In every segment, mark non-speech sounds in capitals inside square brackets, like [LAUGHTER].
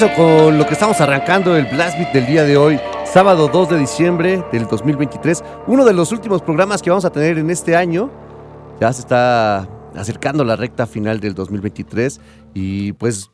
Con lo que estamos arrancando el Blast Beat del día de hoy, sábado 2 de diciembre del 2023, uno de los últimos programas que vamos a tener en este año. Ya se está acercando la recta final del 2023 y pues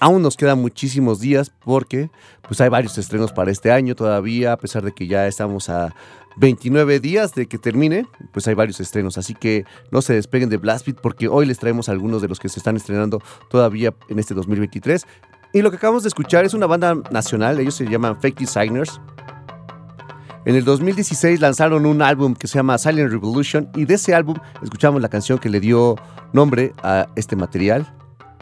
aún nos quedan muchísimos días porque pues hay varios estrenos para este año todavía, a pesar de que ya estamos a 29 días de que termine, pues hay varios estrenos, así que no se despeguen de Blast Beat porque hoy les traemos algunos de los que se están estrenando todavía en este 2023 y lo que acabamos de escuchar es una banda nacional, ellos se llaman Fake Designers. En el 2016 lanzaron un álbum que se llama Silent Revolution y de ese álbum escuchamos la canción que le dio nombre a este material.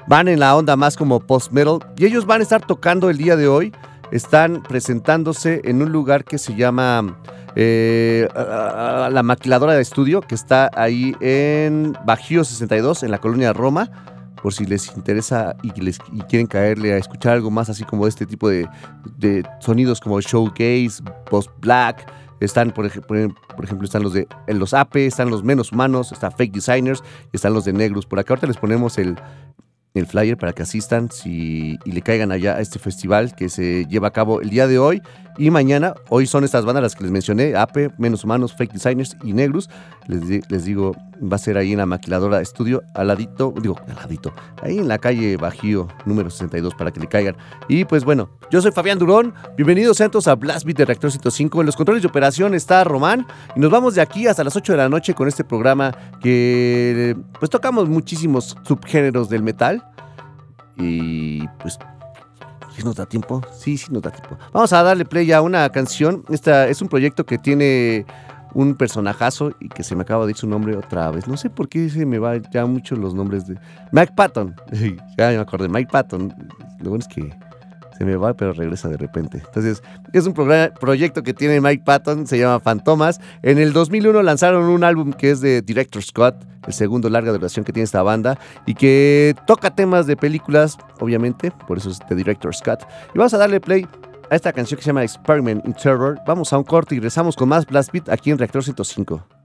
Van en la onda más como post-metal y ellos van a estar tocando el día de hoy. Están presentándose en un lugar que se llama eh, La Maquiladora de Estudio, que está ahí en Bajío 62, en la colonia Roma por si les interesa y, les, quieren caerle a escuchar algo más así como este tipo de, sonidos como showcase, post black. Están, por, ejemplo, están los de los AP, están los menos humanos, está Fake Designers están los de Negros. Por acá ahorita les ponemos el, flyer para que asistan si, y le caigan allá a este festival que se lleva a cabo el día de hoy y mañana. Hoy son estas bandas las que les mencioné, AP, Menos Humanos, Fake Designers y Negrus. Les, les digo, va a ser ahí en la maquiladora estudio, al ladito, digo, al ahí en la calle Bajío, número 62, para que le caigan. Y pues bueno, yo soy Fabián Durón, bienvenidos todos a Blast Beat de Reactor 105. En los controles de operación está Román y nos vamos de aquí hasta las 8 de la noche con este programa que pues tocamos muchísimos subgéneros del metal y pues ¿Sí nos da tiempo? Sí, sí nos da tiempo. Vamos a darle play a una canción. Esta es un proyecto que tiene un personajazo y que se me acaba de decir su nombre otra vez. No sé por qué se me va ya mucho los nombres de Mike Patton. [LAUGHS] ya me acordé, Mike Patton. Lo bueno es que se me va, pero regresa de repente. Entonces, es un proyecto que tiene Mike Patton, se llama Fantomas. En el 2001 lanzaron un álbum que es de Director Scott, el segundo larga duración que tiene esta banda, y que toca temas de películas, obviamente, por eso es de Director Scott. Y vamos a darle play a esta canción que se llama Experiment in Terror. Vamos a un corte y regresamos con más Blast Beat aquí en Reactor 105.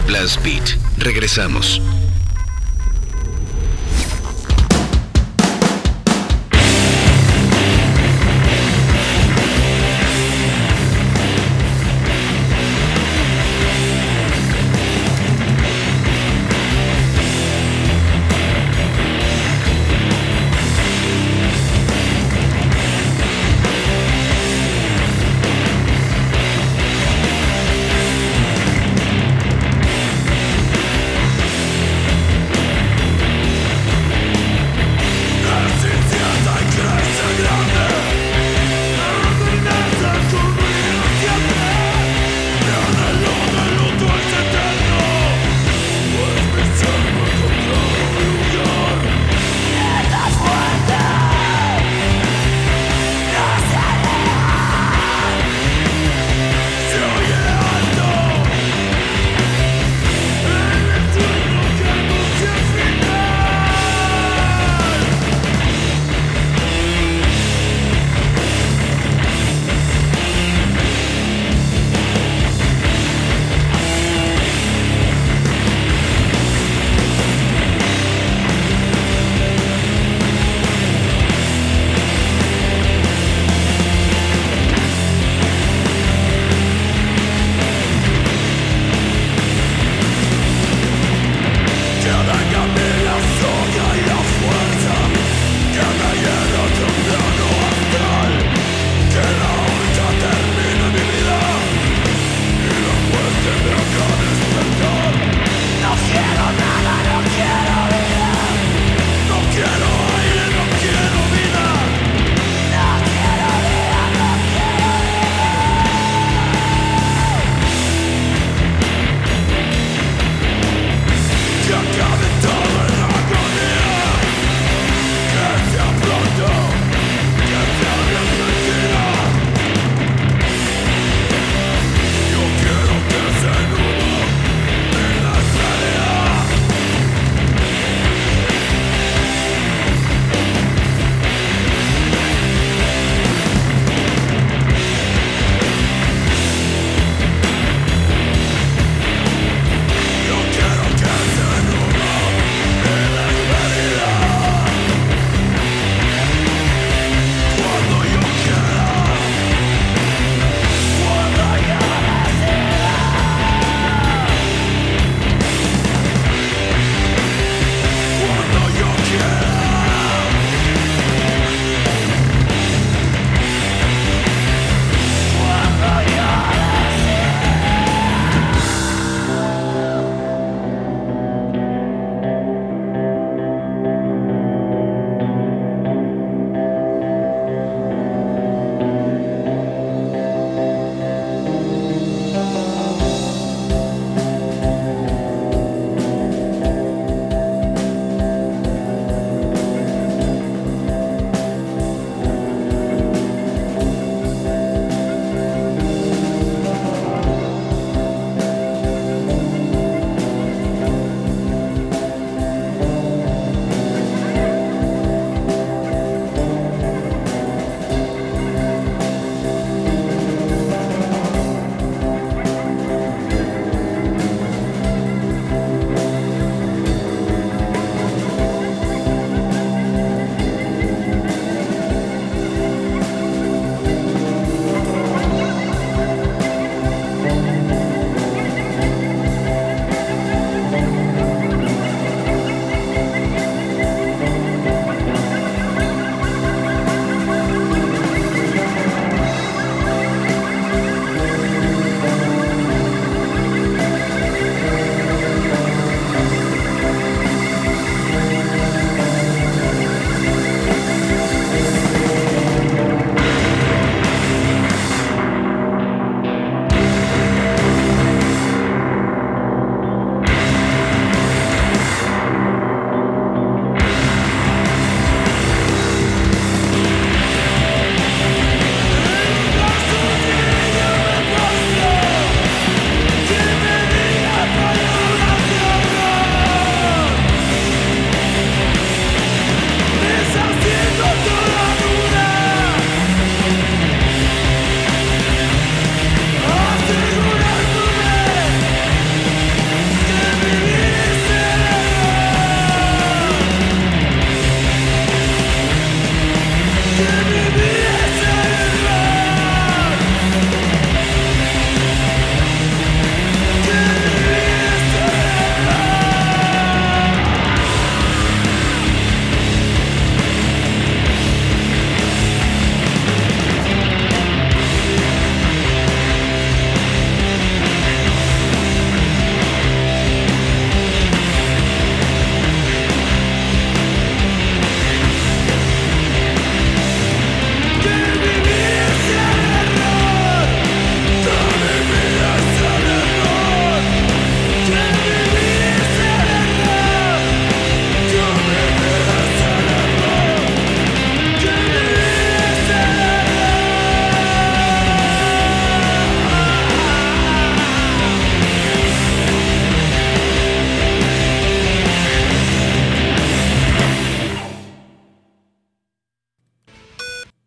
Blast Beat. Regresamos.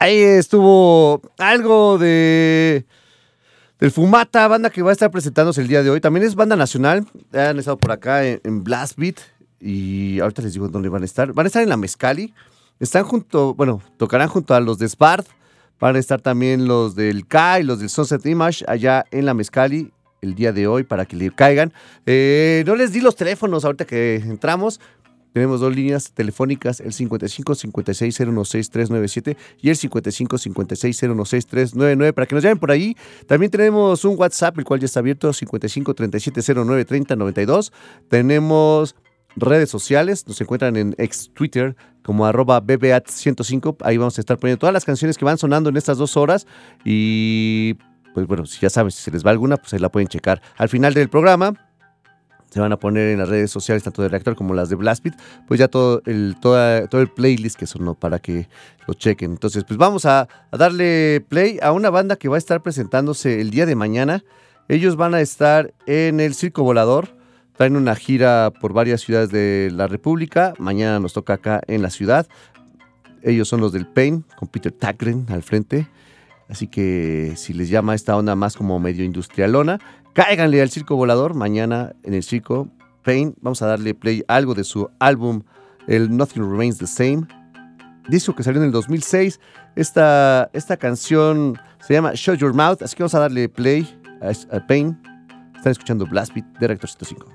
Ahí estuvo algo de del Fumata, banda que va a estar presentándose el día de hoy. También es banda nacional. Han estado por acá en, Blast Beat. Y ahorita les digo dónde van a estar. Van a estar en la Mezcali. Están junto, bueno, tocarán junto a los de Spart. Van a estar también los del K y los del Sunset Image allá en la Mezcali el día de hoy para que le caigan. Eh, no les di los teléfonos ahorita que entramos. Tenemos dos líneas telefónicas, el 55 56 016 397 y el 55 56 016 399 para que nos llamen por ahí. También tenemos un WhatsApp, el cual ya está abierto, 55 37 09 30 92. Tenemos redes sociales, nos encuentran en ex Twitter como arroba BBAT105. Ahí vamos a estar poniendo todas las canciones que van sonando en estas dos horas y pues bueno, si ya saben, si se les va alguna, pues ahí la pueden checar. Al final del programa se van a poner en las redes sociales, tanto de Reactor como las de Blastbeat, pues ya todo el, todo el playlist que sonó para que lo chequen. Entonces, pues vamos a, darle play a una banda que va a estar presentándose el día de mañana. Ellos van a estar en el Circo Volador, traen una gira por varias ciudades de la República. Mañana nos toca acá en la ciudad. Ellos son los del Pain, con Peter Tagren al frente. Así que si les llama esta onda más como medio industrialona, cáiganle al Circo Volador mañana en el Circo Pain. Vamos a darle play algo de su álbum, el Nothing Remains the Same. Disco que salió en el 2006. Esta, esta canción se llama Show Your Mouth, así que vamos a darle play a, Pain. Están escuchando Blast Beat de Rector 105.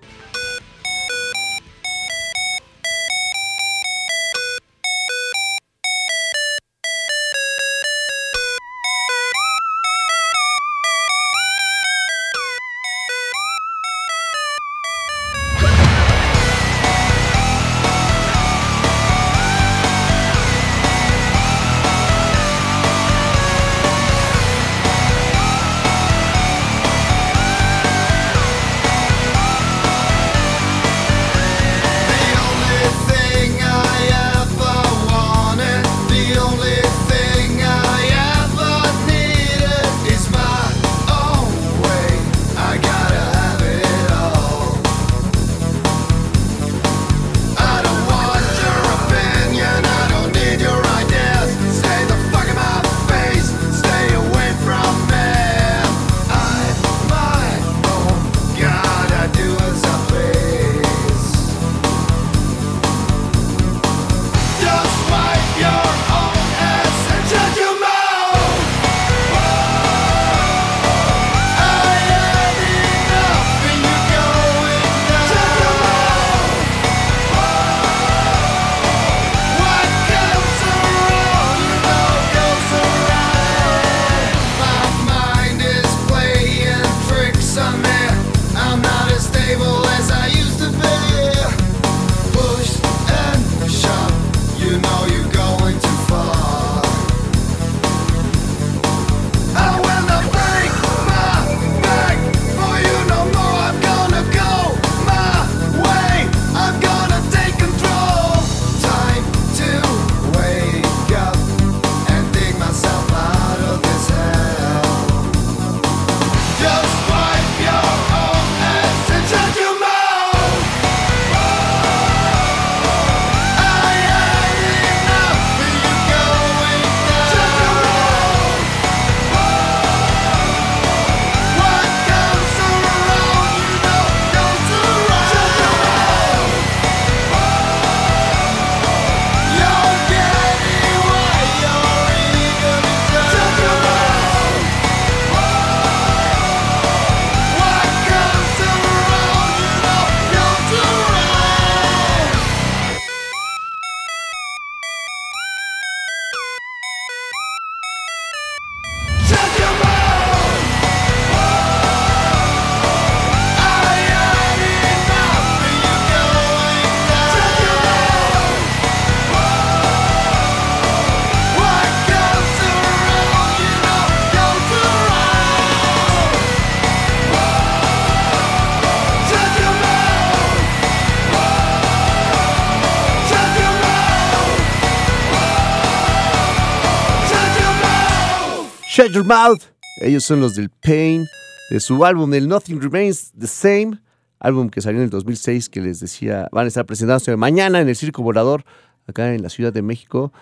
Your Mouth. Ellos son los del Pain, de su álbum El Nothing Remains the Same, álbum que salió en el 2006 que les decía, van a estar presentándose mañana en el Circo Volador, acá en la Ciudad de México.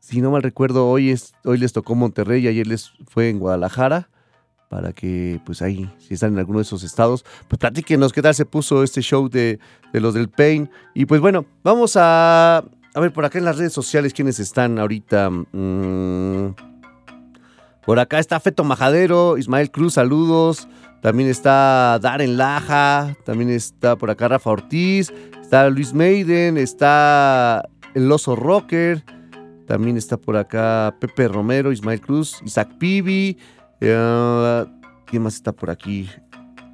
si no mal recuerdo, hoy, es, hoy les tocó Monterrey y ayer les fue en Guadalajara. Para que, pues ahí, si están en alguno de esos estados, pues platíquenos qué tal se puso este show de, de los del Pain. Y pues bueno, vamos a, a ver por acá en las redes sociales quiénes están ahorita. Mm, por acá está Feto Majadero, Ismael Cruz, saludos. También está Darren Laja, también está por acá Rafa Ortiz, está Luis Maiden, está El Oso Rocker, también está por acá Pepe Romero, Ismael Cruz, Isaac Pibi, eh, ¿quién más está por aquí?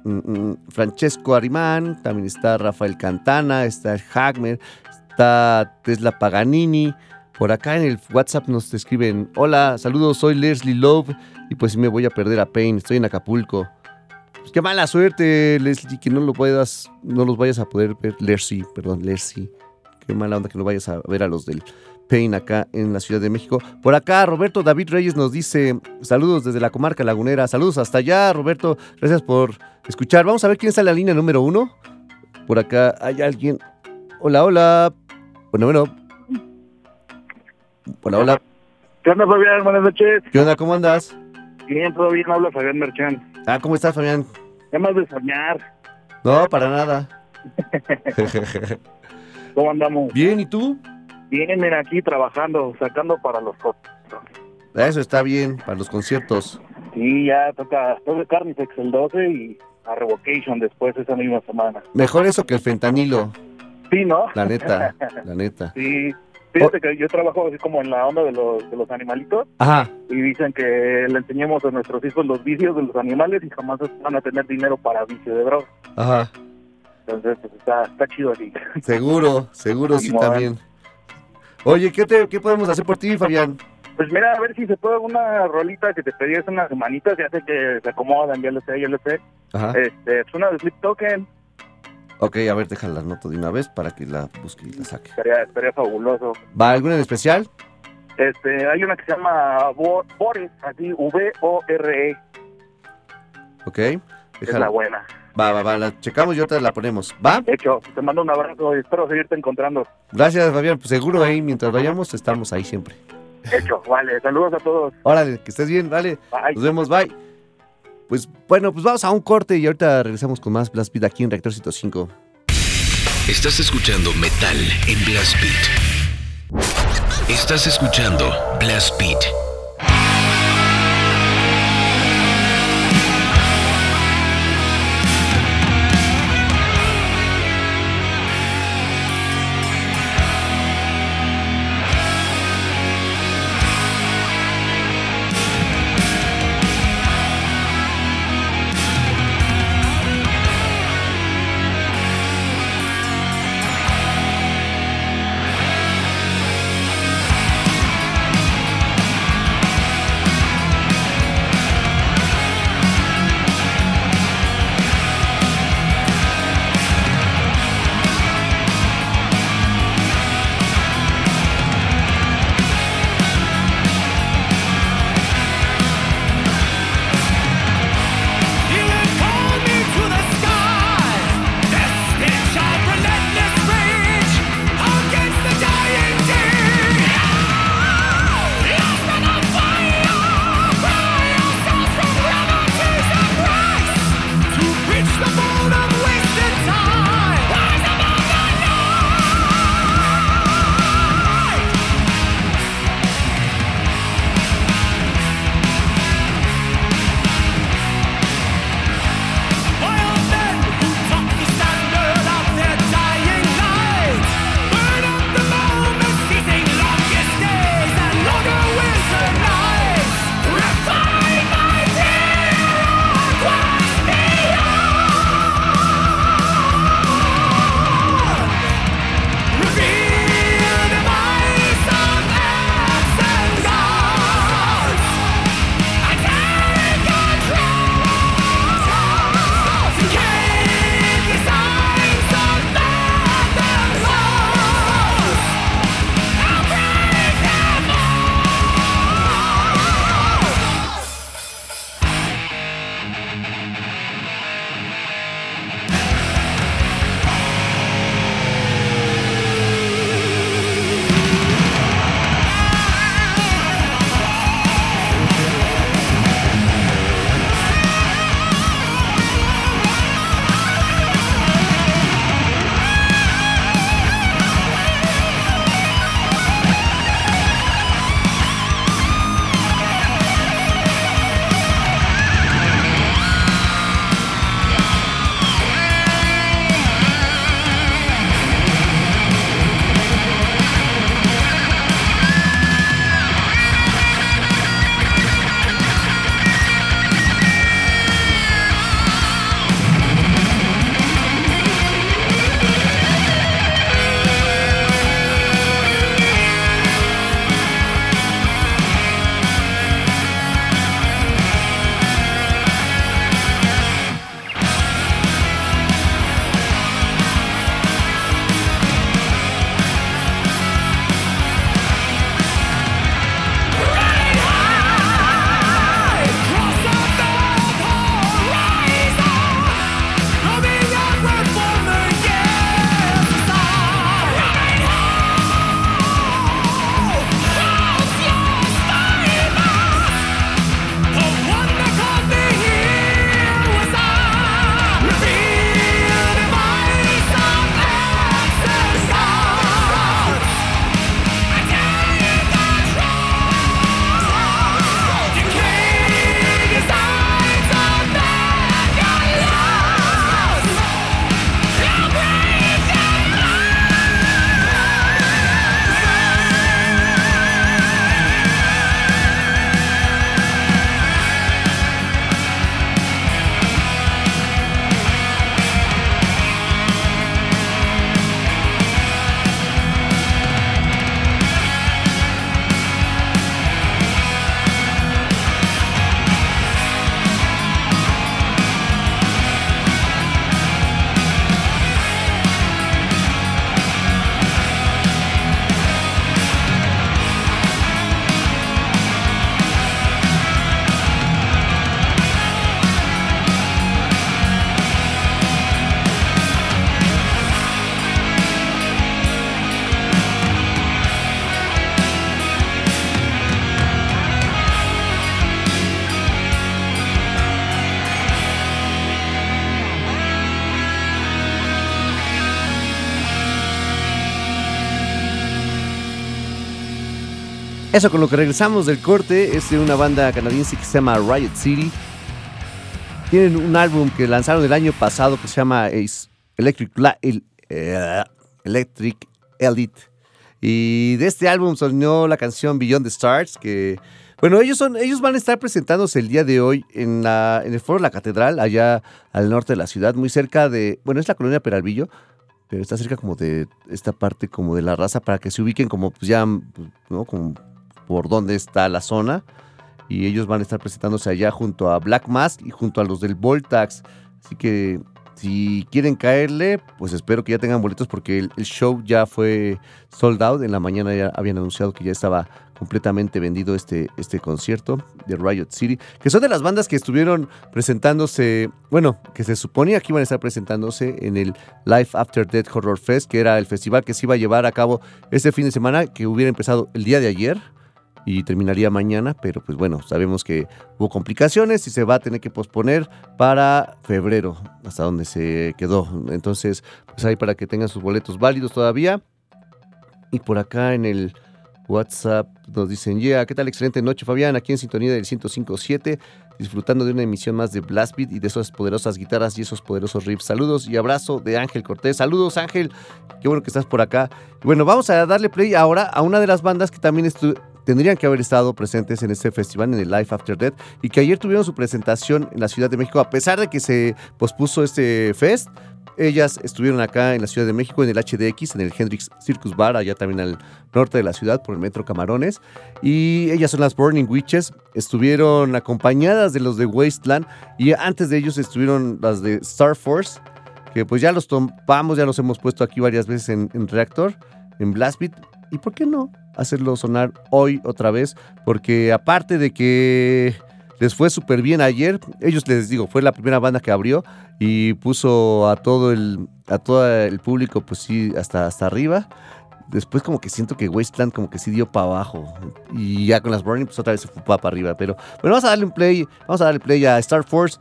Mm, mm, Francesco Arimán, también está Rafael Cantana, está Hagmer, está Tesla Paganini. Por acá en el WhatsApp nos escriben, hola, saludos, soy Leslie Love y pues me voy a perder a Pain, estoy en Acapulco. Pues qué mala suerte, Leslie, que no lo puedas, no los vayas a poder ver, Leslie, perdón, Leslie. Qué mala onda que no vayas a ver a los del Pain acá en la Ciudad de México. Por acá, Roberto David Reyes nos dice, saludos desde la comarca lagunera, saludos hasta allá, Roberto, gracias por escuchar. Vamos a ver quién está en la línea número uno. Por acá hay alguien. Hola, hola. Bueno, bueno. Hola, hola. ¿Qué onda, Fabián? Buenas noches. ¿Qué onda? ¿Cómo andas? Bien, todo bien, habla Fabián Merchán. Ah, ¿cómo estás, Fabián? Ya más de soñar. No, para nada. [LAUGHS] ¿Cómo andamos? Bien, ¿y tú? Bien, mira, aquí trabajando, sacando para los conciertos. Eso está bien, para los conciertos. Sí, ya toca, toca Carnifex el 12 y a Revocation después esa misma semana. Mejor eso que el fentanilo. Sí, ¿no? La neta, [LAUGHS] la neta. Sí. Fíjate que yo trabajo así como en la onda de los, de los animalitos Ajá. y dicen que le enseñemos a nuestros hijos los vicios de los animales y jamás van a tener dinero para vicio de droga. Ajá. Entonces, pues está, está chido así. Seguro, [LAUGHS] seguro sí también. Oye, ¿qué, te, ¿qué podemos hacer por ti, Fabián? Pues mira, a ver si se puede una rolita que te pedí hace unas semanitas, ya sé que se acomodan, ya lo sé, ya lo sé. Ajá. Este, es una de Sleep Token, Ok, a ver, déjala la nota de una vez para que la busque y la saque. estaría, estaría fabuloso. ¿Va alguna en especial? Este, hay una que se llama Bo- Boris, así, V-O-R-E, Ok. es Déjala. la buena. Va, va, va, la checamos y otra la ponemos. ¿Va? De hecho, te mando un abrazo y espero seguirte encontrando. Gracias, Fabián. Pues seguro ahí, mientras vayamos, estamos ahí siempre. Hecho, vale, saludos a todos. Órale, que estés bien, dale. Bye. Nos vemos, bye. Pues bueno, pues vamos a un corte y ahorita regresamos con más Blast Beat aquí en Reactor 105. Estás escuchando Metal en Blast Beat. Estás escuchando Blast Beat. Eso con lo que regresamos del corte es de una banda canadiense que se llama Riot City. Tienen un álbum que lanzaron el año pasado que se llama Electric, eh, Electric Elite. Y de este álbum sonó la canción Beyond the Stars, que bueno, ellos son, ellos van a estar presentándose el día de hoy en la, en el foro de la catedral, allá al norte de la ciudad, muy cerca de, bueno, es la colonia Peralvillo, pero está cerca como de esta parte como de la raza para que se ubiquen como pues ya, ¿no? Como por dónde está la zona. Y ellos van a estar presentándose allá junto a Black Mask y junto a los del Voltax. Así que si quieren caerle, pues espero que ya tengan boletos porque el, show ya fue sold out. En la mañana ya habían anunciado que ya estaba completamente vendido este, este concierto de Riot City, que son de las bandas que estuvieron presentándose, bueno, que se suponía que iban a estar presentándose en el Life After Death Horror Fest, que era el festival que se iba a llevar a cabo este fin de semana, que hubiera empezado el día de ayer y terminaría mañana, pero pues bueno, sabemos que hubo complicaciones y se va a tener que posponer para febrero, hasta donde se quedó. Entonces, pues ahí para que tengan sus boletos válidos todavía. Y por acá en el WhatsApp nos dicen, yeah, ¿qué tal? Excelente noche, Fabián, aquí en sintonía del 105.7, disfrutando de una emisión más de Blast Beat y de esas poderosas guitarras y esos poderosos riffs. Saludos y abrazo de Ángel Cortés. Saludos, Ángel, qué bueno que estás por acá. Bueno, vamos a darle play ahora a una de las bandas que también estuvo tendrían que haber estado presentes en este festival, en el Life After Death, y que ayer tuvieron su presentación en la Ciudad de México, a pesar de que se pospuso este fest. Ellas estuvieron acá en la Ciudad de México, en el HDX, en el Hendrix Circus Bar, allá también al norte de la ciudad, por el metro Camarones. Y ellas son las Burning Witches. Estuvieron acompañadas de los de Wasteland. Y antes de ellos estuvieron las de Star Force, que pues ya los tomamos, ya los hemos puesto aquí varias veces en, en Reactor, en Blastbeat. ¿Y por qué no hacerlo sonar hoy otra vez? Porque aparte de que les fue súper bien ayer, ellos les digo, fue la primera banda que abrió y puso a todo el, a el público, pues sí, hasta, hasta arriba. Después como que siento que Wasteland como que sí dio para abajo. Y ya con las Burning pues otra vez se fue para arriba. Pero bueno, vamos a darle un play, vamos a darle play a Star Force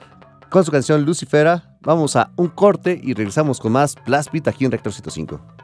con su canción Lucifera. Vamos a un corte y regresamos con más Blast Beat aquí en Rector 105.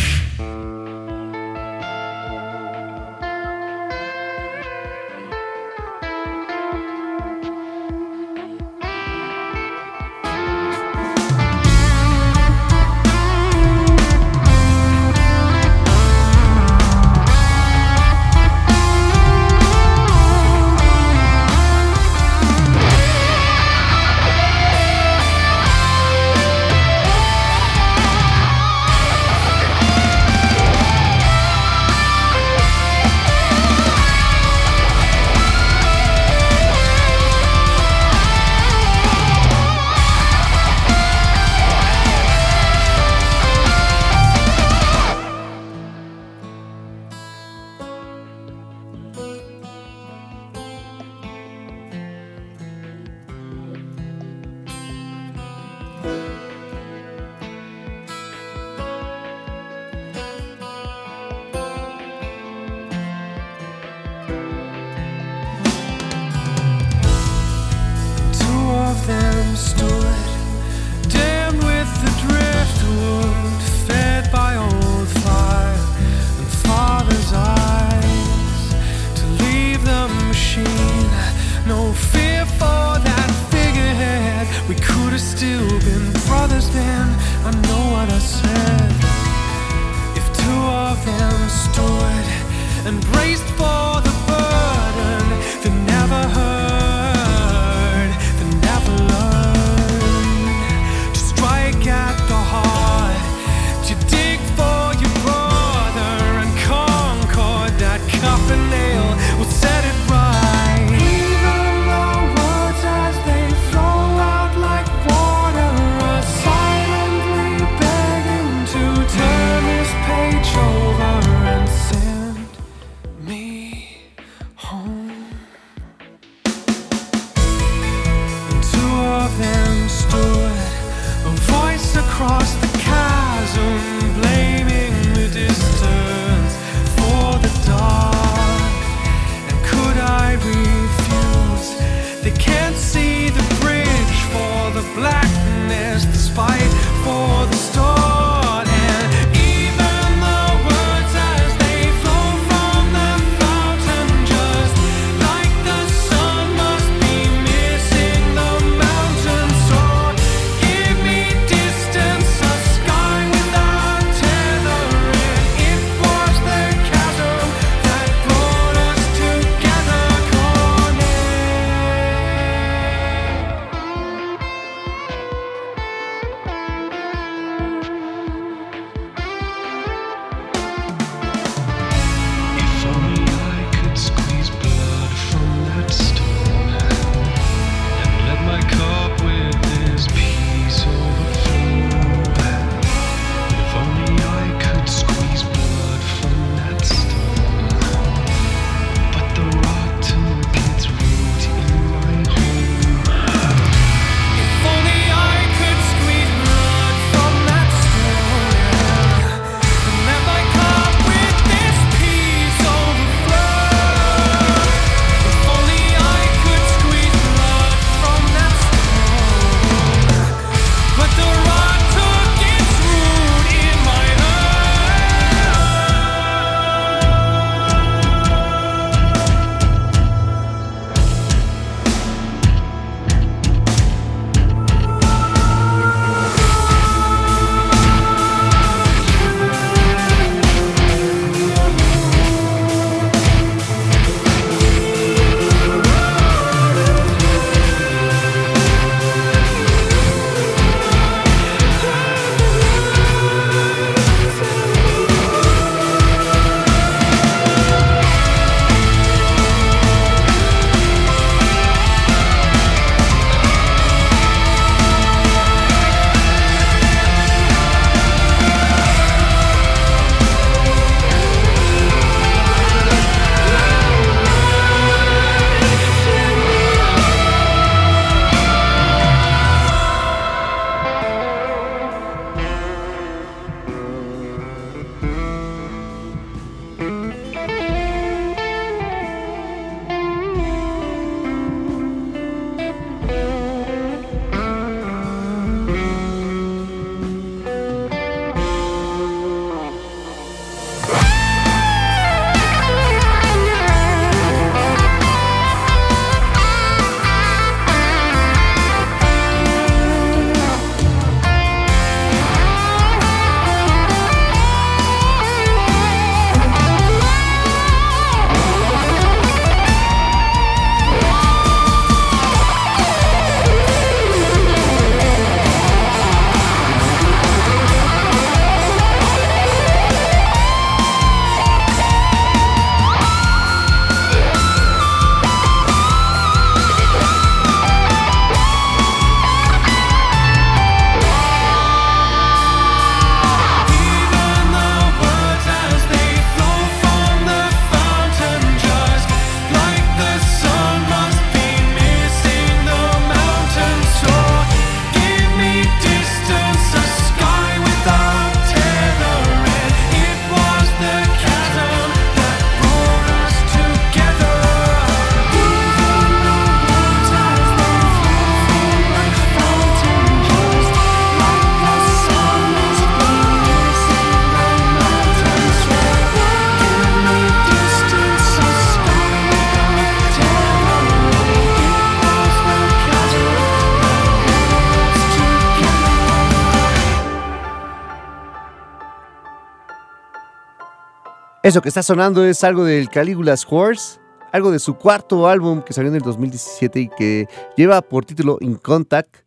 Eso que está sonando es algo del Caligula's Horse, algo de su cuarto álbum que salió en el 2017 y que lleva por título In Contact.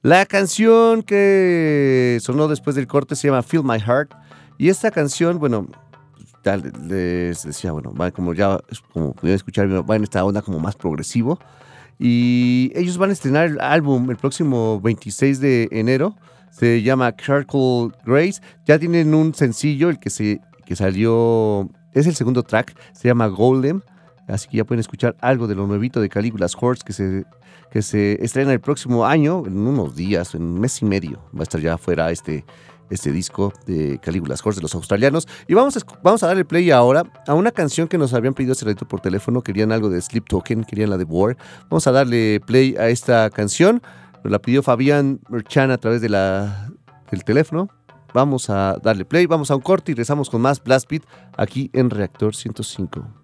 La canción que sonó después del corte se llama Feel My Heart. Y esta canción, bueno, les decía, bueno, como ya, como pudieron escuchar, va en esta onda como más progresivo. Y ellos van a estrenar el álbum el próximo 26 de enero. Se llama Charcoal Grace. Ya tienen un sencillo, el que, se, que salió, es el segundo track, se llama Golem. Así que ya pueden escuchar algo de lo nuevito de Caligula's Horse que se, que se estrena el próximo año, en unos días, en un mes y medio. Va a estar ya fuera este, este disco de Caligula's Horse de los australianos. Y vamos a, vamos a darle play ahora a una canción que nos habían pedido hace rato por teléfono. Querían algo de Sleep Token, querían la de War. Vamos a darle play a esta canción. Nos la pidió Fabián Merchan a través de la, del teléfono. Vamos a darle play, vamos a un corte y rezamos con más Blast Beat aquí en Reactor 105.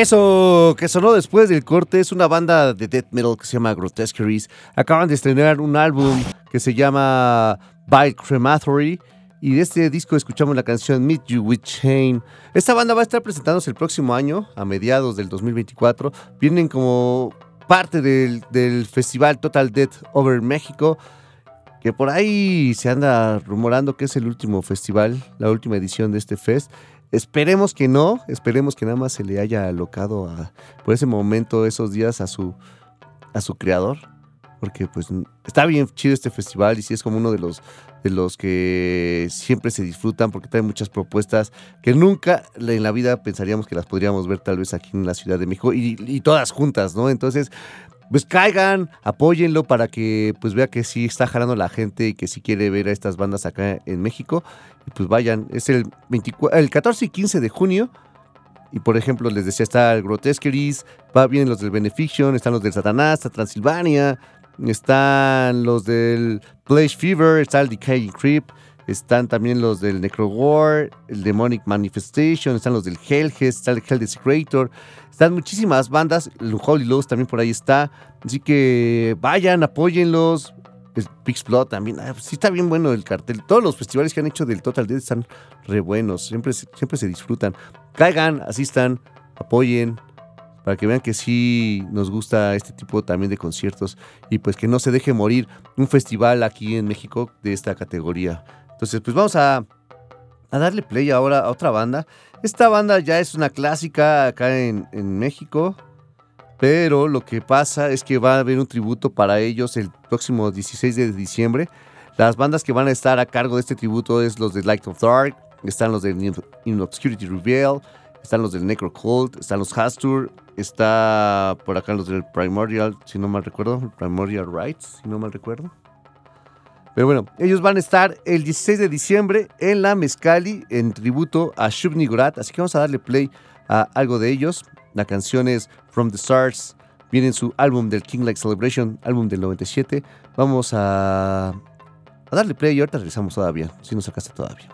Eso que sonó después del corte es una banda de death metal que se llama Grotesqueries. Acaban de estrenar un álbum que se llama By Crematory. Y de este disco escuchamos la canción Meet You With Chain. Esta banda va a estar presentándose el próximo año, a mediados del 2024. Vienen como parte del, del festival Total Death Over México, que por ahí se anda rumorando que es el último festival, la última edición de este fest. Esperemos que no, esperemos que nada más se le haya alocado a, por ese momento, esos días a su, a su creador. Porque pues está bien chido este festival y sí es como uno de los, de los que siempre se disfrutan porque trae muchas propuestas que nunca en la vida pensaríamos que las podríamos ver tal vez aquí en la Ciudad de México y, y todas juntas, ¿no? Entonces, pues caigan, apóyenlo para que pues vea que sí está jalando la gente y que sí quiere ver a estas bandas acá en México. Y pues vayan, es el, 24, el 14 y 15 de junio. Y por ejemplo, les decía, está el Grotesqueries, va bien los del Benefiction, están los del Satanás, está Transilvania, están los del Place Fever, está el Decaying Creep, están también los del Necro War, el Demonic Manifestation, están los del Hellhead, está el Hell Desecrator, están muchísimas bandas, el Holy Lows también por ahí está, así que vayan, apóyenlos. El Pixplot también, ah, sí está bien bueno el cartel. Todos los festivales que han hecho del Total Death están re buenos, siempre, siempre se disfrutan. Caigan, asistan, apoyen, para que vean que sí nos gusta este tipo también de conciertos y pues que no se deje morir un festival aquí en México de esta categoría. Entonces, pues vamos a, darle play ahora a otra banda. Esta banda ya es una clásica acá en, México. Pero lo que pasa es que va a haber un tributo para ellos el próximo 16 de diciembre. Las bandas que van a estar a cargo de este tributo es los de Light of Dark, están los de In Obscurity Reveal, están los del Necro Cult, están los Hastur, está por acá los del Primordial, si no mal recuerdo, Primordial Rights, si no mal recuerdo. Pero bueno, ellos van a estar el 16 de diciembre en la Mezcali en tributo a Shub Nigurat, así que vamos a darle play a algo de ellos. La canción es From the Stars. Viene en su álbum del King Like Celebration, álbum del 97. Vamos a, darle play y ahorita regresamos todavía, si no sacaste todavía.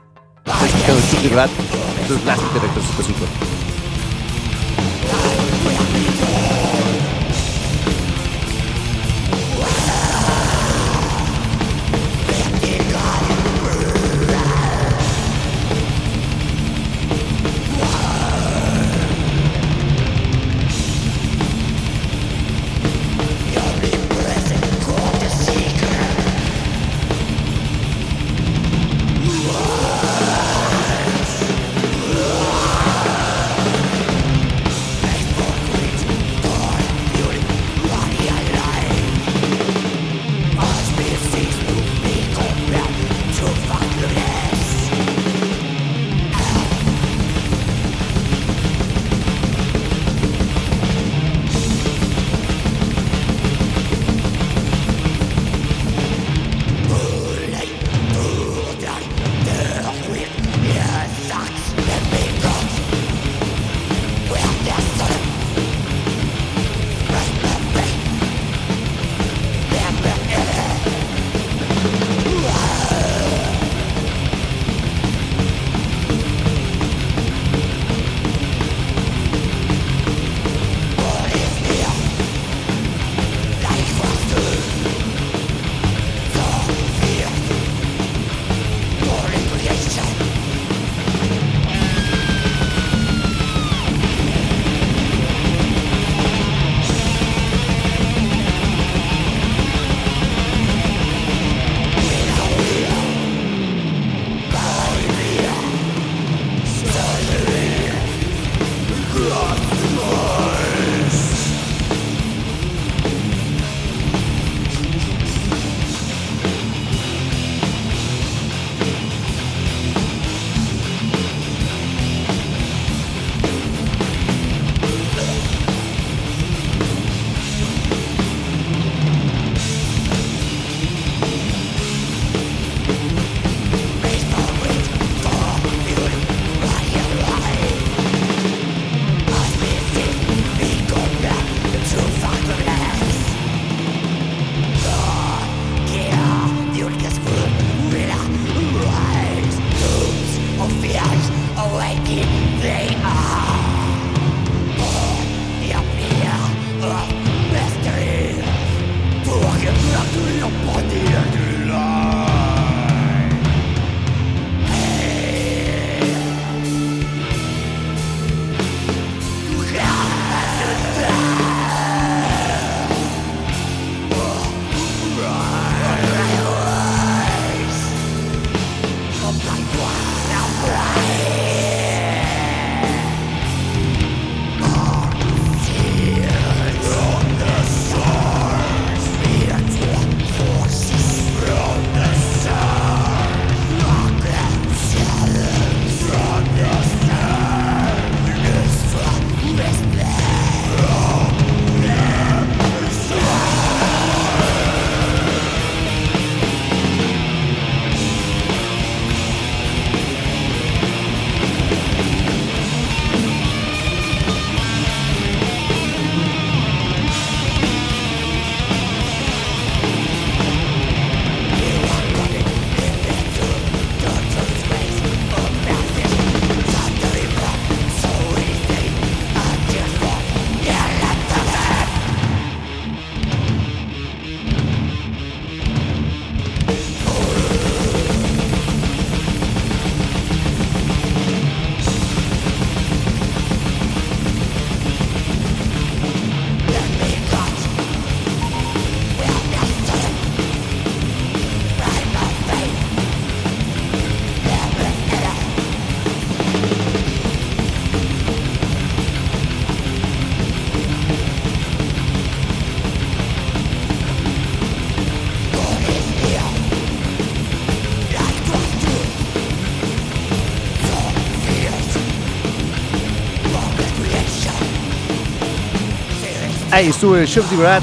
Ahí estuvo el Chef Brad,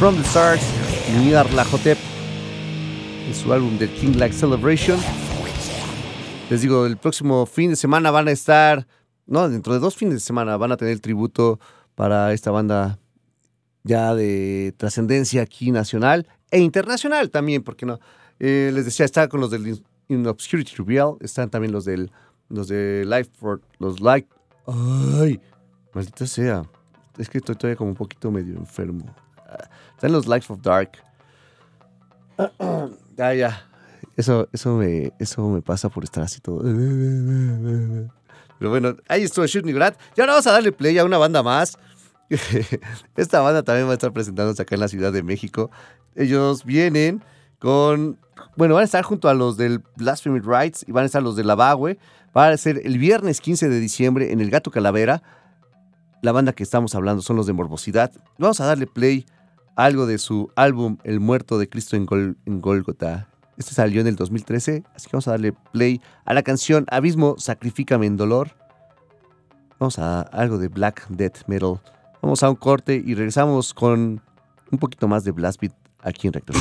From the Stars, Nidar Lajotep, en su álbum The King Like Celebration. Les digo, el próximo fin de semana van a estar, no, dentro de dos fines de semana van a tener el tributo para esta banda ya de trascendencia aquí nacional e internacional también, porque no. Eh, les decía, está con los del In Obscurity Reveal, están también los del los de Life for los Like. Ay, maldita sea. Es que estoy todavía como un poquito medio enfermo. Ah, están los Life of Dark. ya, [CLEARS THROAT] ya. Eso, eso, me, eso me pasa por estar así todo. [LAUGHS] Pero bueno, ahí estuvo Shoot Grad. Y ahora vamos a darle play a una banda más. [LAUGHS] Esta banda también va a estar presentándose acá en la Ciudad de México. Ellos vienen con. Bueno, van a estar junto a los del Blasphemy Rights y van a estar los de la Bagüe. Va a ser el viernes 15 de diciembre en el Gato Calavera. La banda que estamos hablando son los de Morbosidad. Vamos a darle play a algo de su álbum El Muerto de Cristo en, Gol. Este salió en el 2013, así que vamos a darle play a la canción Abismo, Sacrifícame en Dolor. Vamos a algo de Black Death Metal. Vamos a un corte y regresamos con un poquito más de Blast Beat aquí en Rector.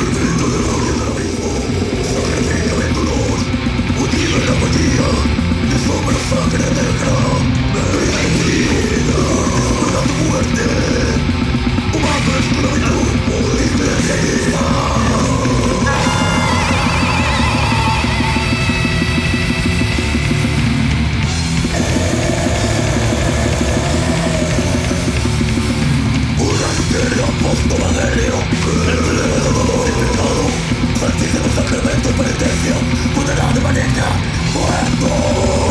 Santísimo Sacramento, penitencia, puta la de manita, muerto.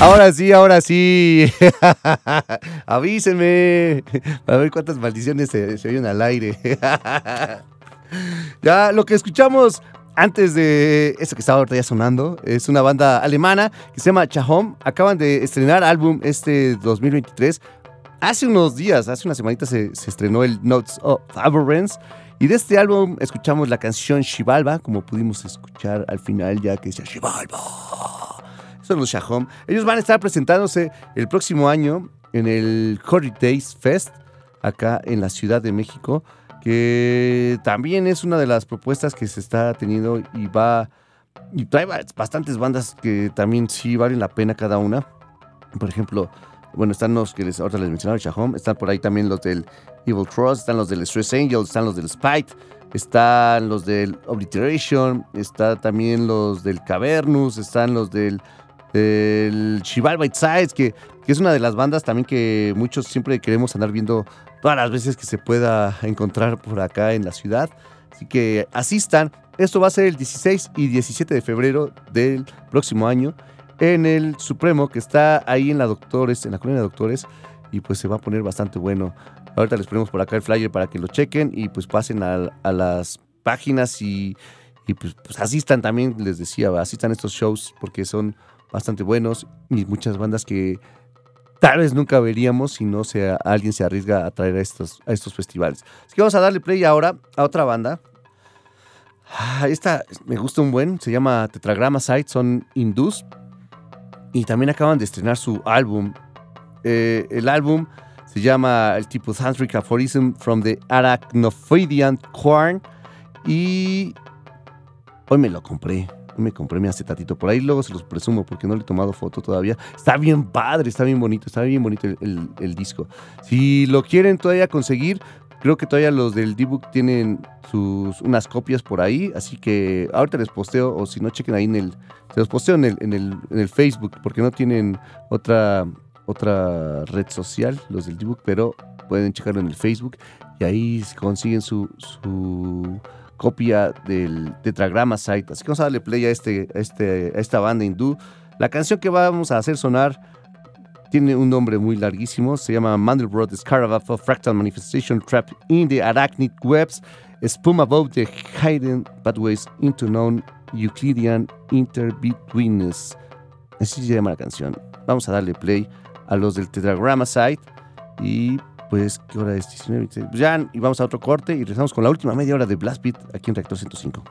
Ahora sí, ahora sí. [LAUGHS] Avísenme. A ver cuántas maldiciones se, se oyen al aire. [LAUGHS] ya, lo que escuchamos antes de esto que estaba ahorita ya sonando es una banda alemana que se llama Chahom. Acaban de estrenar álbum este 2023. Hace unos días, hace una semanita se, estrenó el Notes of Abhorrence. Y de este álbum escuchamos la canción Shivalba, como pudimos escuchar al final ya que decía Shivalba son los Shahom. Ellos van a estar presentándose el próximo año en el Days Fest, acá en la Ciudad de México, que también es una de las propuestas que se está teniendo y va. Y trae bastantes bandas que también sí valen la pena cada una. Por ejemplo, bueno, están los que les, ahorita les mencionaba, Shahom, están por ahí también los del Evil Cross, están los del Stress Angels, están los del Spite, están los del Obliteration, está también los del Cavernus, están los del el Chival White Sides, que, que, es una de las bandas también que muchos siempre queremos andar viendo todas las veces que se pueda encontrar por acá en la ciudad. Así que asistan. Esto va a ser el 16 y 17 de febrero del próximo año en el Supremo, que está ahí en la Doctores, en la colonia de Doctores, y pues se va a poner bastante bueno. Ahorita les ponemos por acá el flyer para que lo chequen y pues pasen a, a las páginas y, y pues, pues, asistan también, les decía, asistan a estos shows porque son bastante buenos y muchas bandas que tal vez nunca veríamos si no se, alguien se arriesga a traer a estos, a estos festivales. Así que vamos a darle play ahora a otra banda. Ah, esta me gusta un buen, se llama Tetragrama Site, son hindús y también acaban de estrenar su álbum. Eh, el álbum se llama el tipo Tantric Aphorism from the Arachnophidian Corn y hoy me lo compré me compré mi acetatito. Por ahí luego se los presumo porque no le he tomado foto todavía. Está bien padre, está bien bonito, está bien bonito el, disco. Si lo quieren todavía conseguir, creo que todavía los del D-Book tienen sus, unas copias por ahí. Así que ahorita les posteo, o si no, chequen ahí en el. Se los posteo en el, en el, en el Facebook porque no tienen otra, otra red social, los del D-Book, pero pueden checarlo en el Facebook y ahí consiguen su, su copia del Tetragrama Site. Así que vamos a darle play a, este, este, esta banda hindú. La canción que vamos a hacer sonar tiene un nombre muy larguísimo. Se llama Mandelbrot Scarabath of Fractal Manifestation Trap in the Arachnid Webs. Spum above the hidden pathways into known Euclidean Interbetweenness. Así se llama la canción. Vamos a darle play a los del Tetragrama Site y pues, ¿qué hora es? 19, pues ya, y vamos a otro corte y regresamos con la última media hora de Blast Beat aquí en Reactor 105.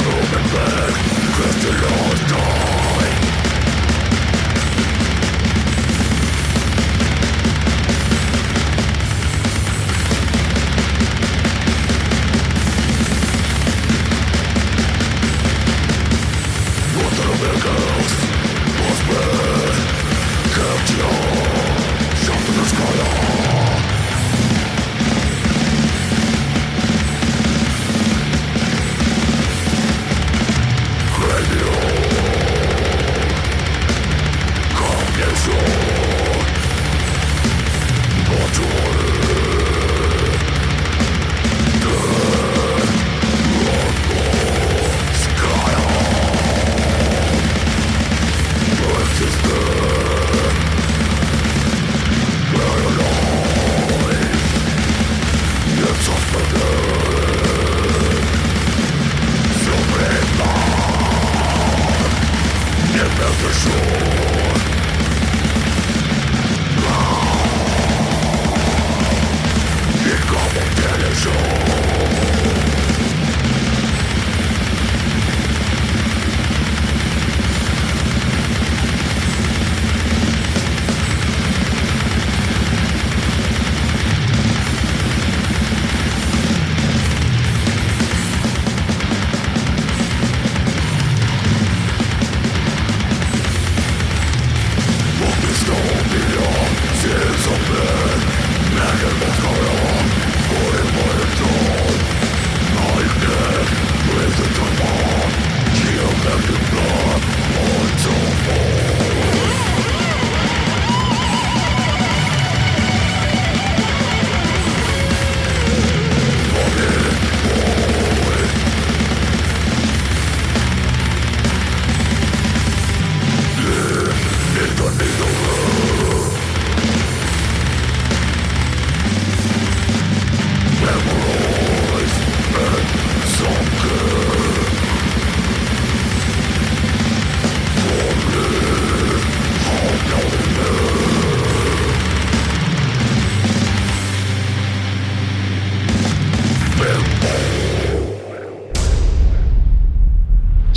shadow and back, lost dark.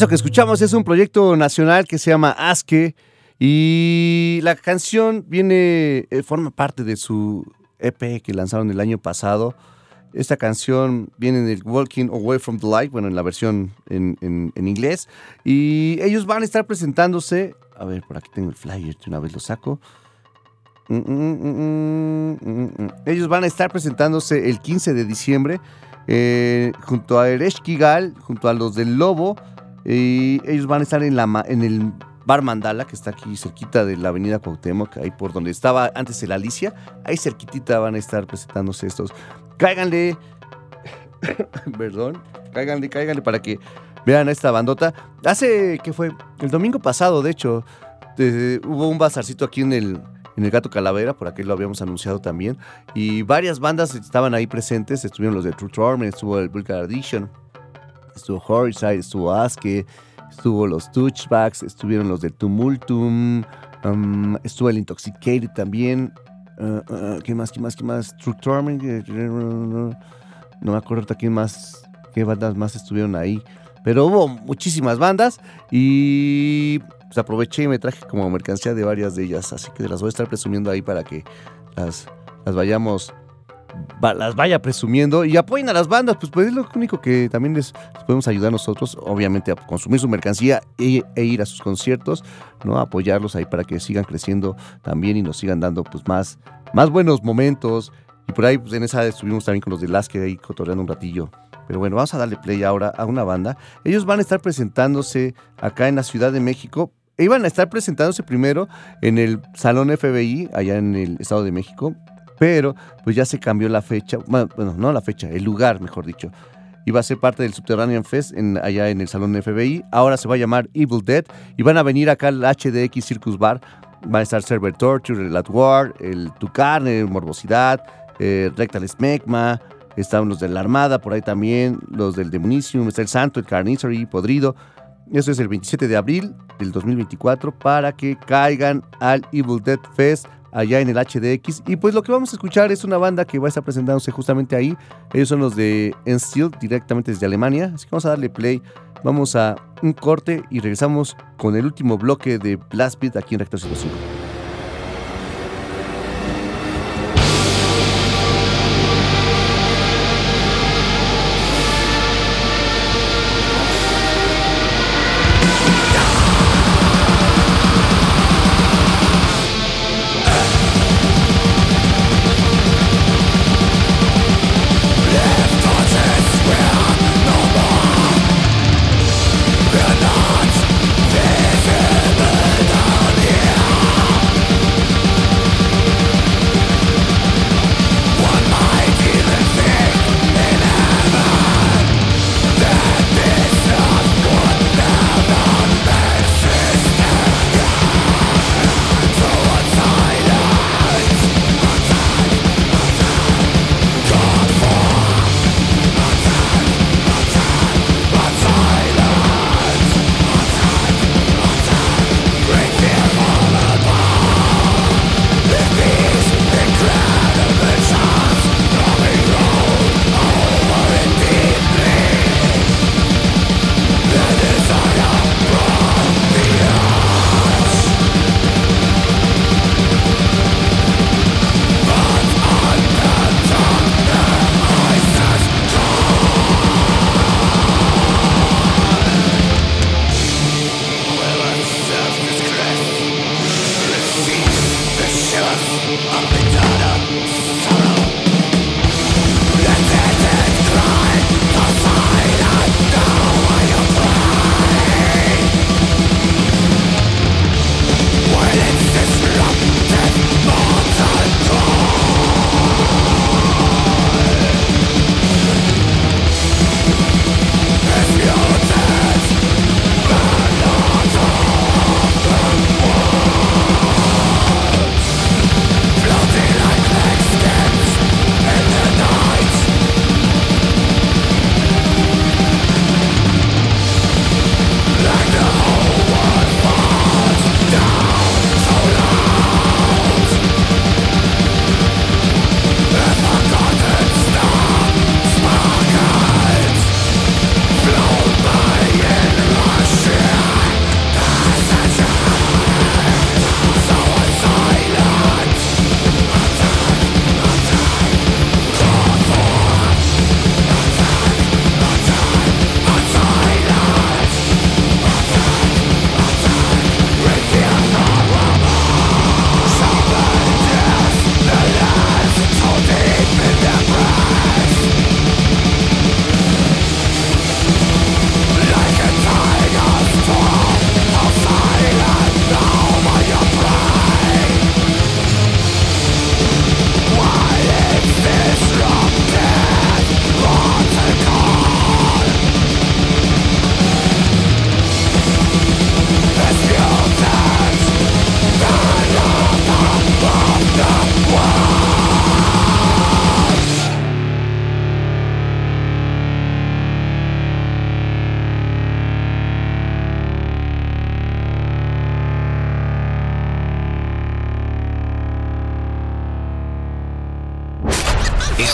Eso que escuchamos es un proyecto nacional que se llama Aske y la canción viene, eh, forma parte de su EP que lanzaron el año pasado. Esta canción viene en el Walking Away from the Light, bueno, en la versión en, inglés. Y ellos van a estar presentándose. A ver, por aquí tengo el flyer, una vez lo saco. Mm, mm, mm, ellos van a estar presentándose el 15 de diciembre eh, junto a Eresh Kigal, junto a los del Lobo y ellos van a estar en, la, en el Bar Mandala, que está aquí cerquita de la avenida Cuauhtémoc, ahí por donde estaba antes el Alicia. Ahí cerquitita van a estar presentándose estos. Cáiganle, [COUGHS] perdón, cáiganle, cáiganle para que vean esta bandota. Hace, que fue? El domingo pasado, de hecho, hubo un bazarcito aquí en el, en el Gato Calavera, por aquí lo habíamos anunciado también. Y varias bandas estaban ahí presentes. Estuvieron los de True Torment, estuvo el Vulgar Addiction estuvo Horizide, estuvo Aske, estuvo los Touchbacks, estuvieron los del Tumultum, um, estuvo el Intoxicated también. Uh, uh, ¿Qué más? ¿Qué más? ¿Qué más? True Torment. No me acuerdo quién más, qué bandas más estuvieron ahí. Pero hubo muchísimas bandas y pues aproveché y me traje como mercancía de varias de ellas. Así que las voy a estar presumiendo ahí para que las vayamos las vaya presumiendo y apoyen a las bandas, pues, pues es lo único que también les, podemos ayudar nosotros, obviamente a consumir su mercancía e, e, ir a sus conciertos, ¿no? apoyarlos ahí para que sigan creciendo también y nos sigan dando pues más, más buenos momentos. Y por ahí pues, en esa estuvimos también con los de Lasque ahí cotorreando un ratillo. Pero bueno, vamos a darle play ahora a una banda. Ellos van a estar presentándose acá en la Ciudad de México. E iban a estar presentándose primero en el Salón FBI, allá en el Estado de México, pero pues ya se cambió la fecha, bueno, no la fecha, el lugar, mejor dicho. Iba a ser parte del Subterranean Fest en, allá en el Salón FBI. Ahora se va a llamar Evil Dead y van a venir acá al HDX Circus Bar. Va a estar Server Torture, el Atwar, el Tucán, el Morbosidad, el Rectal Smegma. Están los de la Armada por ahí también, los del Demonicium, está el Santo, el Carnicery, Podrido. Eso es el 27 de abril del 2024 para que caigan al Evil Dead Fest allá en el HDX. Y pues lo que vamos a escuchar es una banda que va a estar presentándose justamente ahí. Ellos son los de Ensteel, directamente desde Alemania. Así que vamos a darle play. Vamos a un corte y regresamos con el último bloque de Blast Beat aquí en Rector 105.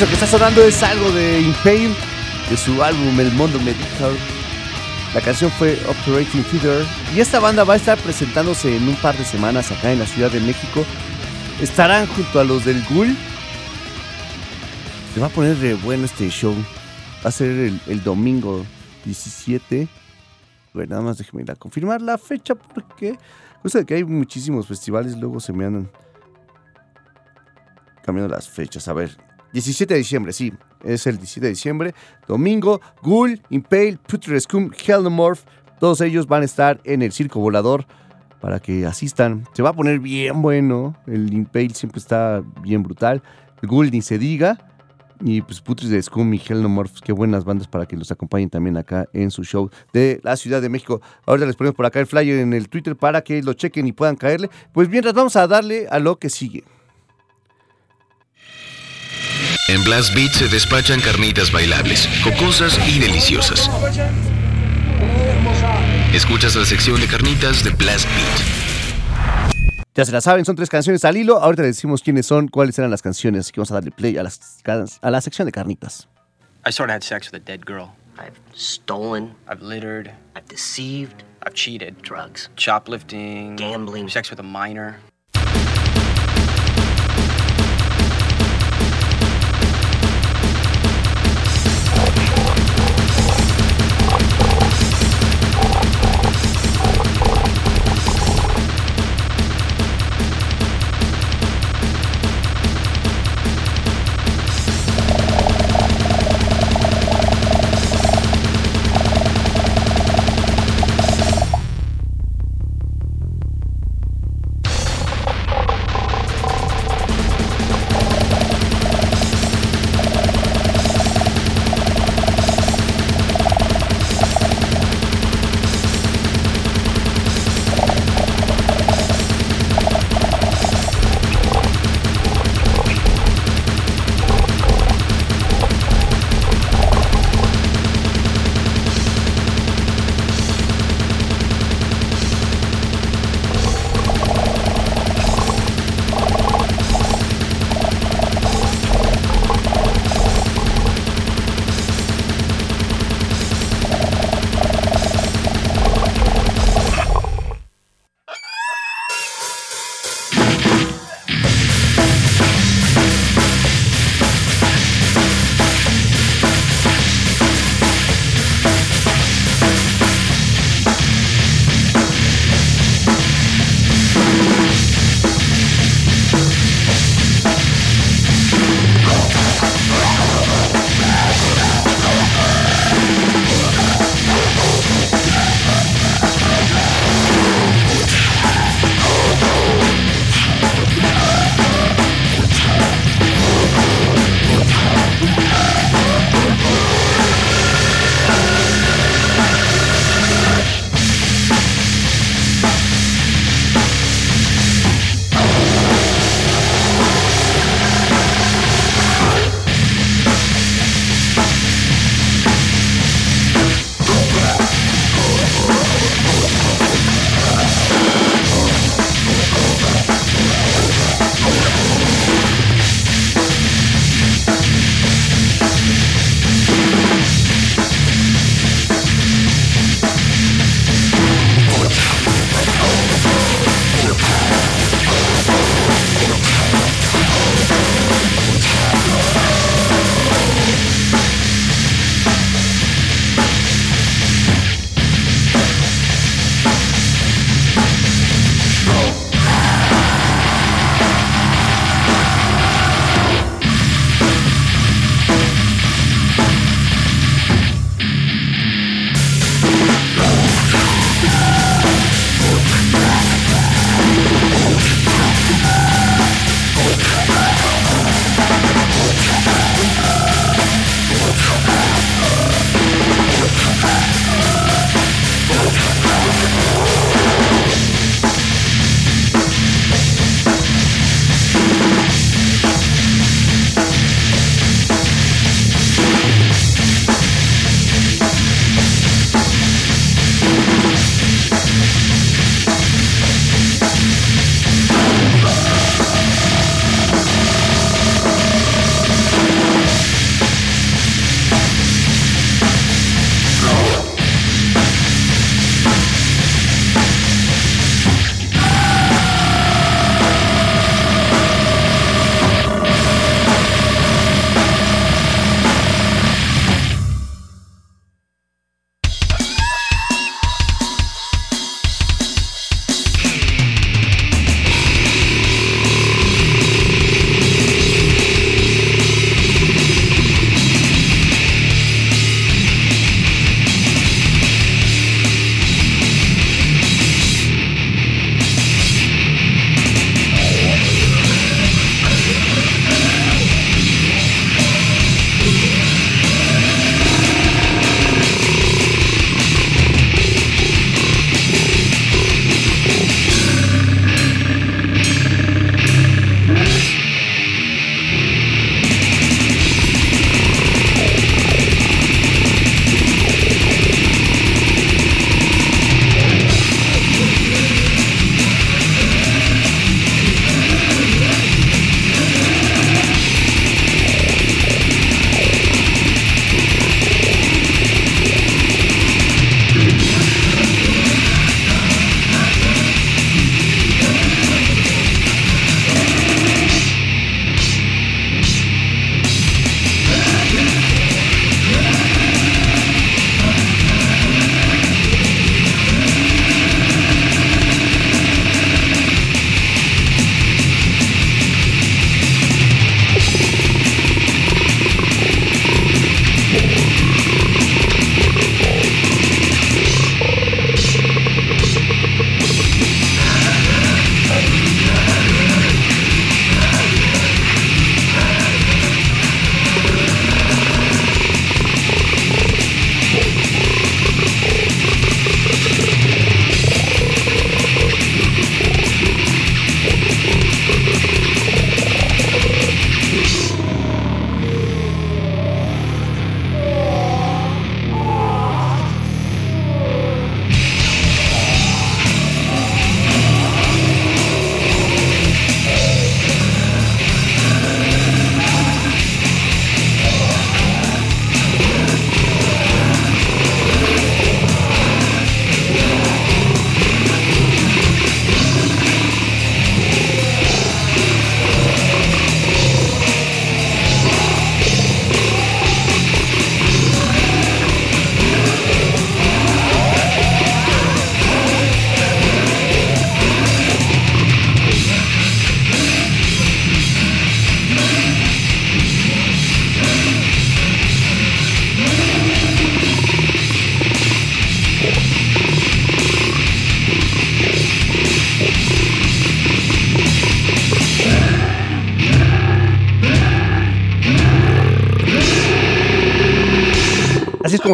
Eso que está sonando es algo de Impale, de su álbum El Mundo Medical. La canción fue Operating Theater. Y esta banda va a estar presentándose en un par de semanas acá en la Ciudad de México. Estarán junto a los del Ghoul. Se va a poner de bueno este show. Va a ser el, domingo 17. Bueno, nada más déjeme ir a confirmar la fecha porque... Cosa de que hay muchísimos festivales, luego se me andan cambiando las fechas. A ver, 17 de diciembre, sí, es el 17 de diciembre. Domingo, Ghoul, Impale, Putrescum, Hellmorph, todos ellos van a estar en el circo volador para que asistan. Se va a poner bien bueno. El Impale siempre está bien brutal. El Ghoul ni se diga. Y pues Putris de Scum y Hellmorph, qué buenas bandas para que los acompañen también acá en su show de la Ciudad de México. Ahora les ponemos por acá el flyer en el Twitter para que lo chequen y puedan caerle. Pues mientras vamos a darle a lo que sigue. En Blast Beat se despachan carnitas bailables, jocosas y deliciosas. Escuchas la sección de carnitas de Blast Beat. Ya se la saben, son tres canciones al hilo. Ahorita les decimos quiénes son, cuáles eran las canciones. Así que vamos a darle play a, las, a la sección de carnitas. I sort of had sex with a dead girl. I've stolen. I've littered. I've deceived. I've cheated. Drugs. Shoplifting. Gambling. Sex with a minor.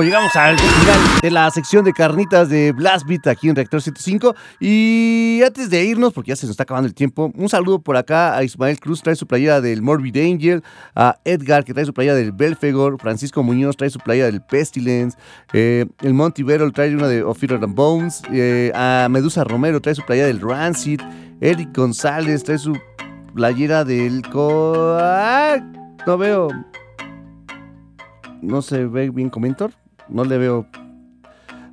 Llegamos al final de la sección de carnitas de Blast Beat aquí en Reactor 75. Y antes de irnos, porque ya se nos está acabando el tiempo, un saludo por acá a Ismael Cruz, trae su playera del Morbid Angel, a Edgar, que trae su playera del Belfegor, Francisco Muñoz trae su playera del Pestilence, eh, el Monty Vero trae una de Of and Bones, eh, a Medusa Romero trae su playera del Rancid, Eric González trae su playera del... Co ah, no veo no se ve bien Comentor. No le veo.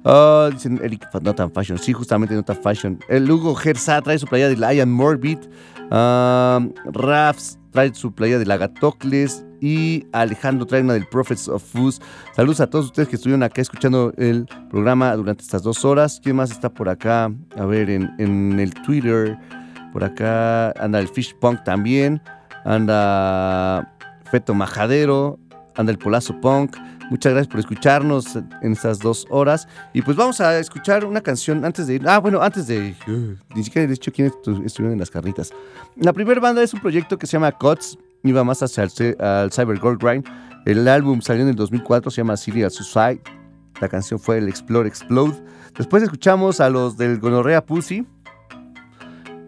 Ah, dicen Eric Not Fashion. Sí, justamente Not Fashion. El Hugo Gersa trae su playa de Lion Morbid. Uh, Rafs trae su playa de Lagatocles. Y Alejandro trae una del Prophets of Foods. Saludos a todos ustedes que estuvieron acá escuchando el programa durante estas dos horas. ¿Quién más está por acá? A ver, en, en el Twitter. Por acá anda el Fish Punk también. Anda Feto Majadero anda el Polazo Punk. Muchas gracias por escucharnos en estas dos horas. Y pues vamos a escuchar una canción antes de ir. Ah, bueno, antes de. Uh, ni siquiera he dicho quiénes estuvieron en las carnitas. La primera banda es un proyecto que se llama Cuts. Iba más hacia el, al Cyber Gold Grind. El álbum salió en el 2004, se llama Serial Suicide. La canción fue el Explore Explode. Después escuchamos a los del Gonorrea Pussy.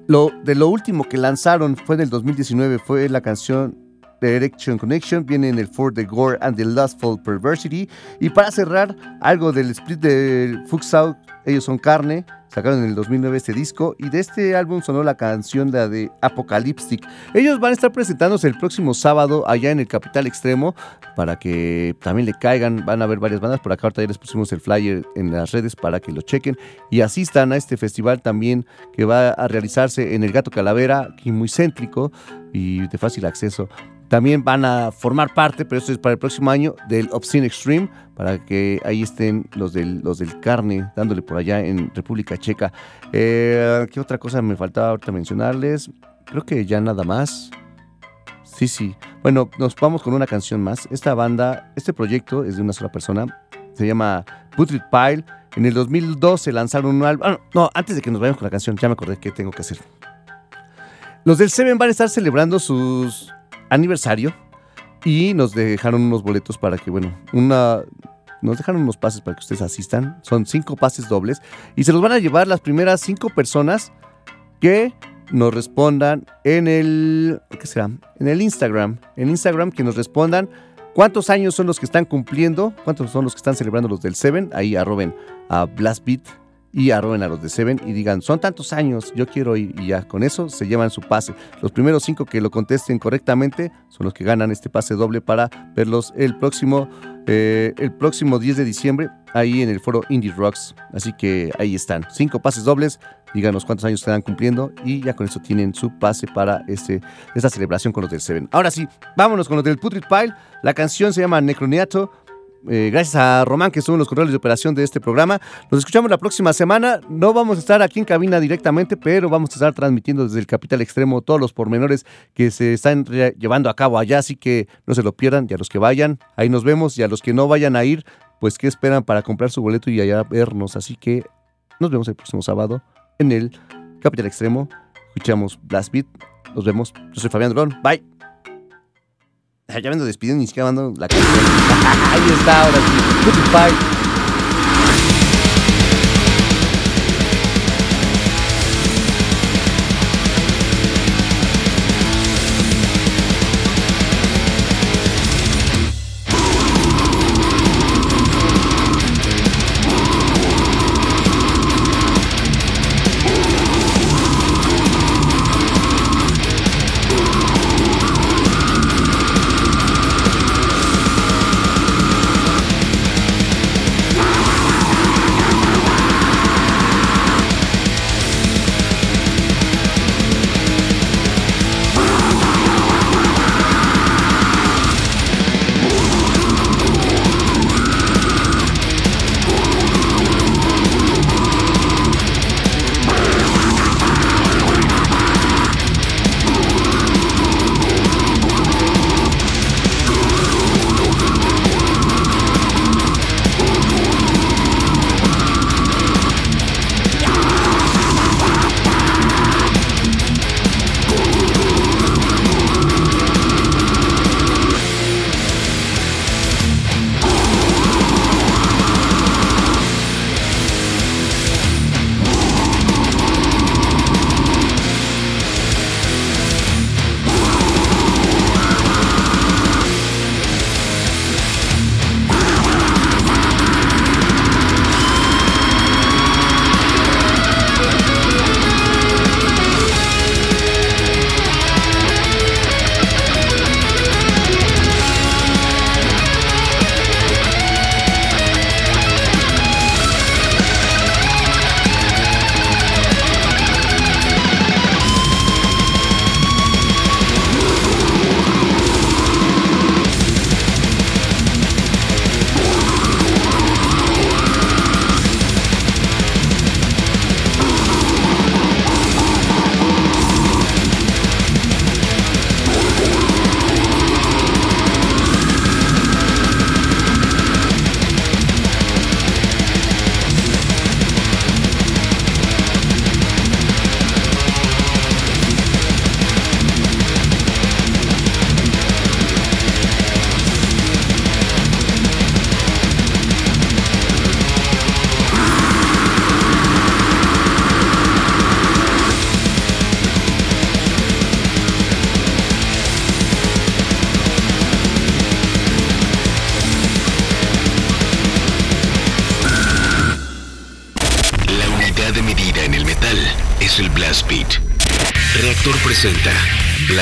Lo, de lo último que lanzaron fue del 2019, fue la canción Direction Connection, viene en el For the Gore and the Lustful Perversity. Y para cerrar, algo del split de Fuxout, ellos son carne, sacaron en el 2009 este disco y de este álbum sonó la canción de Apocalyptic. Ellos van a estar presentándose el próximo sábado allá en el Capital Extremo para que también le caigan, van a haber varias bandas, por acá ahorita ya les pusimos el flyer en las redes para que lo chequen y asistan a este festival también que va a realizarse en el Gato Calavera, aquí muy céntrico y de fácil acceso. También van a formar parte, pero esto es para el próximo año, del Obscene Extreme, para que ahí estén los del, los del carne, dándole por allá en República Checa. Eh, ¿Qué otra cosa me faltaba ahorita mencionarles? Creo que ya nada más. Sí, sí. Bueno, nos vamos con una canción más. Esta banda, este proyecto es de una sola persona. Se llama Putrid Pile. En el 2012 lanzaron un álbum. Ah, no, antes de que nos vayamos con la canción, ya me acordé qué tengo que hacer. Los del Seven van a estar celebrando sus aniversario y nos dejaron unos boletos para que, bueno, una, nos dejaron unos pases para que ustedes asistan. Son cinco pases dobles y se los van a llevar las primeras cinco personas que nos respondan en el, ¿qué será? En el Instagram. En Instagram que nos respondan cuántos años son los que están cumpliendo, cuántos son los que están celebrando los del Seven. Ahí arroben a Blastbeat y arroben a los de Seven y digan, son tantos años, yo quiero ir y ya con eso se llevan su pase. Los primeros cinco que lo contesten correctamente son los que ganan este pase doble para verlos el próximo, eh, el próximo 10 de diciembre ahí en el foro Indie Rocks. Así que ahí están, cinco pases dobles, díganos cuántos años están cumpliendo y ya con eso tienen su pase para este, esta celebración con los del Seven. Ahora sí, vámonos con los del Putrid Pile. La canción se llama Necroniato eh, gracias a Román, que estuvo en los controles de operación de este programa. Nos escuchamos la próxima semana. No vamos a estar aquí en cabina directamente, pero vamos a estar transmitiendo desde el Capital Extremo todos los pormenores que se están llevando a cabo allá. Así que no se lo pierdan. Y a los que vayan, ahí nos vemos. Y a los que no vayan a ir, pues qué esperan para comprar su boleto y allá vernos. Así que nos vemos el próximo sábado en el Capital Extremo. Escuchamos Blast Beat. Nos vemos. Yo soy Fabián Durón. Bye. Ya me ando despidiendo, ni siquiera mando la canción. [LAUGHS] Ahí está, ahora sí. Goodbye.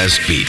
Blast Beat.